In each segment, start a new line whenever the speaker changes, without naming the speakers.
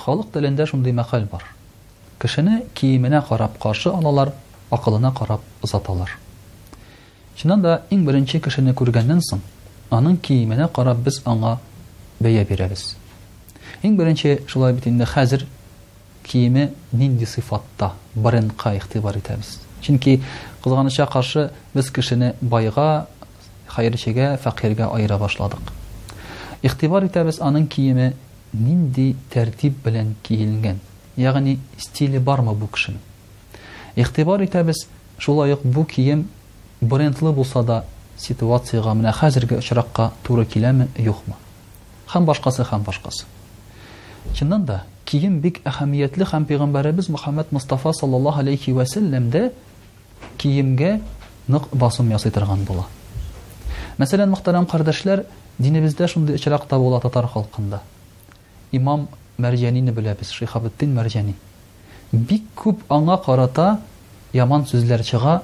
Халык телендә шундый мәкаль бар, Кешене киеменә карап каршы алалар, акылына карап озаталар. Чыннан да, иң беренче кешене күргәннән соң, аның киеменә карап без аңа бәя бирәбез. Иң беренче шулай бит инде хәзер киеме нинди сыйфатта, брендка игътибар итәбез. Чөнки, кызганычка каршы, без кешене байга, хәерчегә, фәкыйрьгә аера башладык. Игътибар итәбез аның киеме Нинди тәртип белән киенгән, ягъни стиле бармы бу кешенең? Игътибар итәбез, шулай ук бу кием брендлы булса да, ситуациягә, менә хәзерге очракка туры киләме, юкмы? Һәм башкасы, һәм башкасы. Чыннан да, кием бик әһәмиятле һәм Пәйгамбәребез Мөхәммәд Мостафа саллаллаһу алейһи вә сәлләм дә, Киемгә нык басым ясый торган була. Мәсәлән, мөхтәрәм кардәшләр, динебездә шундый очрак та була татар халкында. Имам Мәрҗәнине беләбез, Шиһабетдин Мәрҗәни. Бик күп аңа карата яман сүзләр чыга,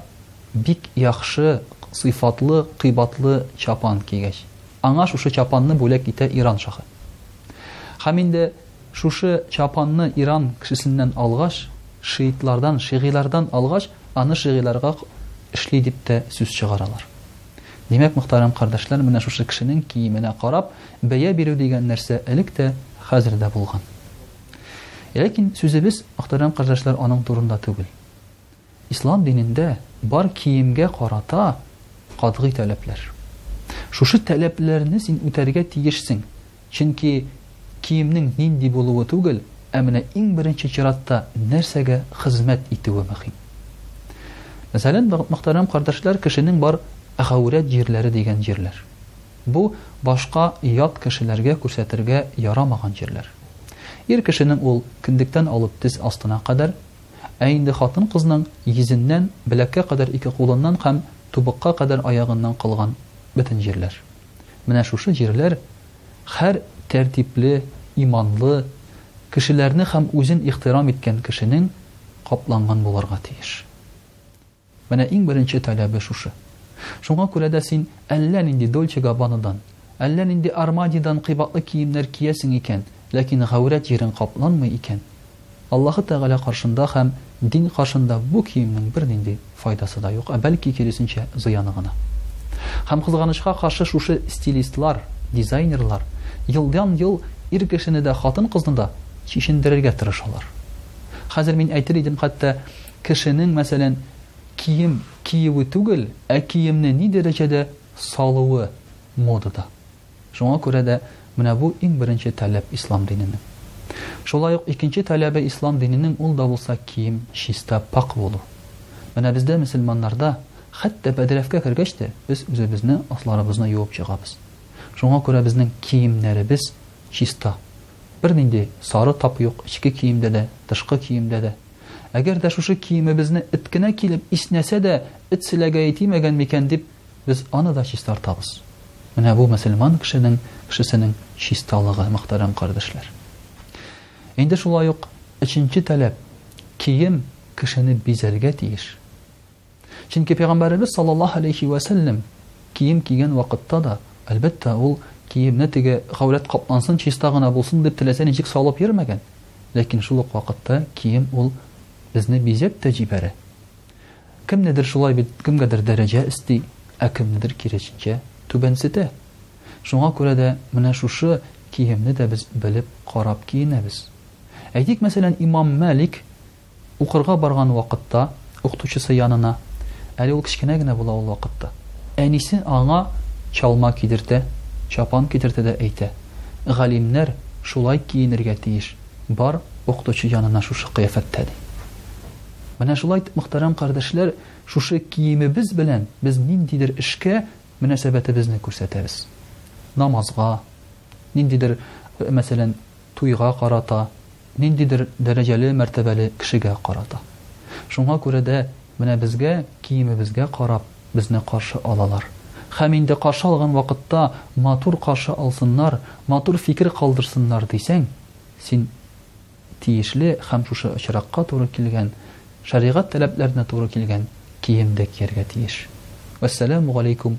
бик яхшы, сыйфатлы, кыйбатлы чапан кигәч. Аңа шушы чапанны бүләк итә Иран шаһы. Һәм инде Шушы чапанны Иран кешесеннән алгач, шиитлардан, шигыйлардан алгач, аны шигыйларга эшли дип тә сүз чыгаралар. Димәк, мөхтәрәм кардәшләр, менә шушы кешенең киеменә карап, бәя бирү дигән нәрсә элек тә, хәзер дә булган. Ләкин сүзебез, мөхтәрәм кардәшләр, аның турында түгел. Ислам динендә бар киемгә карата катгый таләпләр. Шушы таләпләрне син үтәргә тиешсең, чөнки киемнең нинди булуы түгел, ә менә иң беренче чиратта нәрсәгә хезмәт итүе мөһим. Мәсәлән, мөхтәрәм кардәшләр, кешенең бар гаурәт җирләре дигән җирләр. Бу башка ят кешеләргә күрсәтергә ярамаган җирләр. Ир кешенең ул, кендектән алып тез астына кадәр, Ә инде хатын-кызның йөзеннән беләккә кадәр ике кулыннан һәм тубыкка кадәр аягыннан калган бөтен җирләр. Менә шушы җирләр һәр тәртипле, иманлы, кешеләрне һәм үзен ихтирам иткән кешенең капланган булырга тиеш. Менә иң беренче таләбе шушы. Шуңа күрә дә син әллә нинди Дольче Габбанадан, әллә нинди Армадидан кыйбатлы киемнәр киясең икән, ләкин гаурәт җирең капланмый икән, Аллаһы Тәгалә каршында һәм дин каршында бу киемнең бернинди файдасы да юк, ә бәлки, киресенчә, зыяны гына. Һәм, кызганычка каршы, шушы стилистлар, дизайнерлар елдан-ел ир кешене дә, хатын-кызны да чишендерергә тырышалар. Хәзер мин әйтер идем, хәтта, кешенең, мәсәлән, кием киюе түгел, ә киемне ни дәрәҗәдә салуы модада. Шуңа күрә дә менә бу иң беренче таләп ислам диненең. Шулай ук икенче таләбе ислам диненең ул да булса кием чиста, пакь булу. Менә бездә, мөселманнарда, хәтта бәдрәфкә кергәч тә, без үзебезне, асларыбызны юып чыгабыз. Шуңа күрә безнең киемнәребез чиста. Бернинди сары тап юк, эчке киемдә дә, тышкы киемдә дә. Әгәр дә шушы киемебезне эт кенә килеп иснәсә дә, эт селәгәе тимәгән микән дип, без аны да чистартабыз. Менә бу мөселман кешенең, кешесенең чисталыгы, мөхтәрәм кардәшләр. Инде шулай ук өченче таләп, кием кешене бизәргә тиеш. Чөнки Пәйгамбәребез саллаллаһу алейһи вә сәлләм кием кигән вакытта да, әлбәттә, ул киемне теге гаурәт каплансын, чиста гына булсын дип теләсә ничек салып йөрмәгән. Ләкин шул ук вакытта кием ул безне бизәп тә җибәрә. Кемнедер шулай бит, кемгәдер дәрәҗә өсти, ә кемнедер киресенчә түбәнсетә. Шуңа күрә дә менә шушы киемне дә без белеп, карап киенәбез. Әйтик, мәсәлән, имам Мәлик Укырга барган вакытта укытучысы янына, әле ул кечкенә генә була ул вакытта, әнисе аңа чалма кидертә, чапан кидертә дә әйтә, Галимнәр шулай киенергә тиеш, бар укытучы янына шушы кыяфәттә, ди. Менә шулай итеп, мөхтәрәм кардәшләр, шушы киемебез белән без ниндидер эшкә мөнәсәбәтебезне күрсәтәбез. Намазга, ниндидер, мәсәлән, туйга карата. ниндидер дәрәҗәле, мәртәбәле кешегә карата. Шуңа күрә дә менә безгә, киемебезгә карап, безне каршы алалар. Һәм инде каршы алган вакытта матур каршы алсыннар, матур фикер калдырсыннар дисәң, син тиешле һәм шушы очракка туры килгән, шәригать таләпләренә туры килгән киемдә кияргә тиеш. Вәссәламү галәйкүм